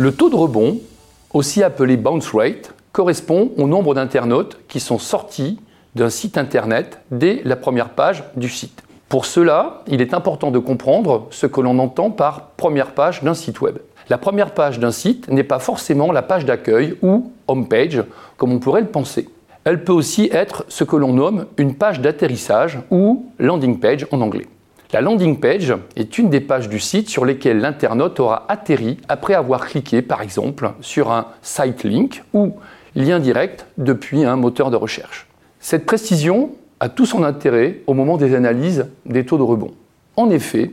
Le taux de rebond, aussi appelé bounce rate, correspond au nombre d'internautes qui sont sortis d'un site internet dès la première page du site. Pour cela, il est important de comprendre ce que l'on entend par première page d'un site web. La première page d'un site n'est pas forcément la page d'accueil ou homepage, comme on pourrait le penser. Elle peut aussi être ce que l'on nomme une page d'atterrissage ou landing page en anglais. La landing page est une des pages du site sur lesquelles l'internaute aura atterri après avoir cliqué par exemple sur un site link ou lien direct depuis un moteur de recherche. Cette précision a tout son intérêt au moment des analyses des taux de rebond. En effet,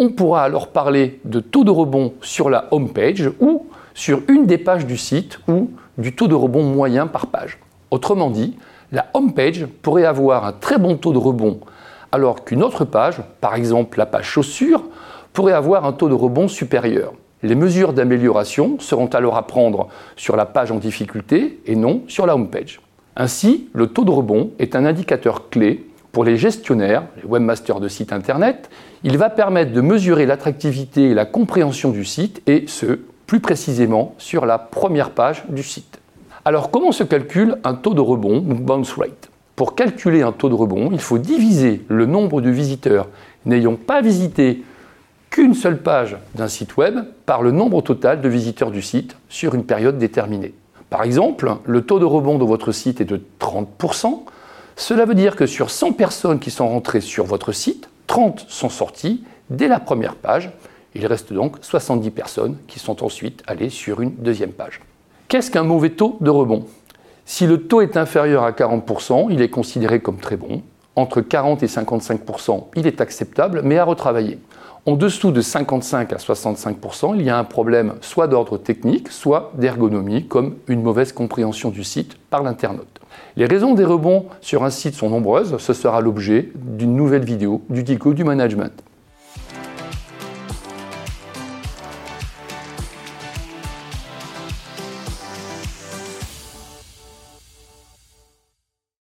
on pourra alors parler de taux de rebond sur la home page ou sur une des pages du site ou du taux de rebond moyen par page. Autrement dit, la home page pourrait avoir un très bon taux de rebond alors qu'une autre page, par exemple la page chaussures, pourrait avoir un taux de rebond supérieur. Les mesures d'amélioration seront alors à prendre sur la page en difficulté et non sur la home page. Ainsi, le taux de rebond est un indicateur clé pour les gestionnaires, les webmasters de sites internet. Il va permettre de mesurer l'attractivité et la compréhension du site et ce, plus précisément, sur la première page du site. Alors comment se calcule un taux de rebond ou bounce rate? Pour calculer un taux de rebond, il faut diviser le nombre de visiteurs n'ayant pas visité qu'une seule page d'un site web par le nombre total de visiteurs du site sur une période déterminée. Par exemple, le taux de rebond de votre site est de 30%. Cela veut dire que sur 100 personnes qui sont rentrées sur votre site, 30 sont sorties dès la première page. Il reste donc 70 personnes qui sont ensuite allées sur une deuxième page. Qu'est-ce qu'un mauvais taux de rebond? Si le taux est inférieur à 40%, il est considéré comme très bon. Entre 40 et 55%, il est acceptable, mais à retravailler. En dessous de 55 à 65%, il y a un problème soit d'ordre technique, soit d'ergonomie, comme une mauvaise compréhension du site par l'internaute. Les raisons des rebonds sur un site sont nombreuses, ce sera l'objet d'une nouvelle vidéo du DICO du management.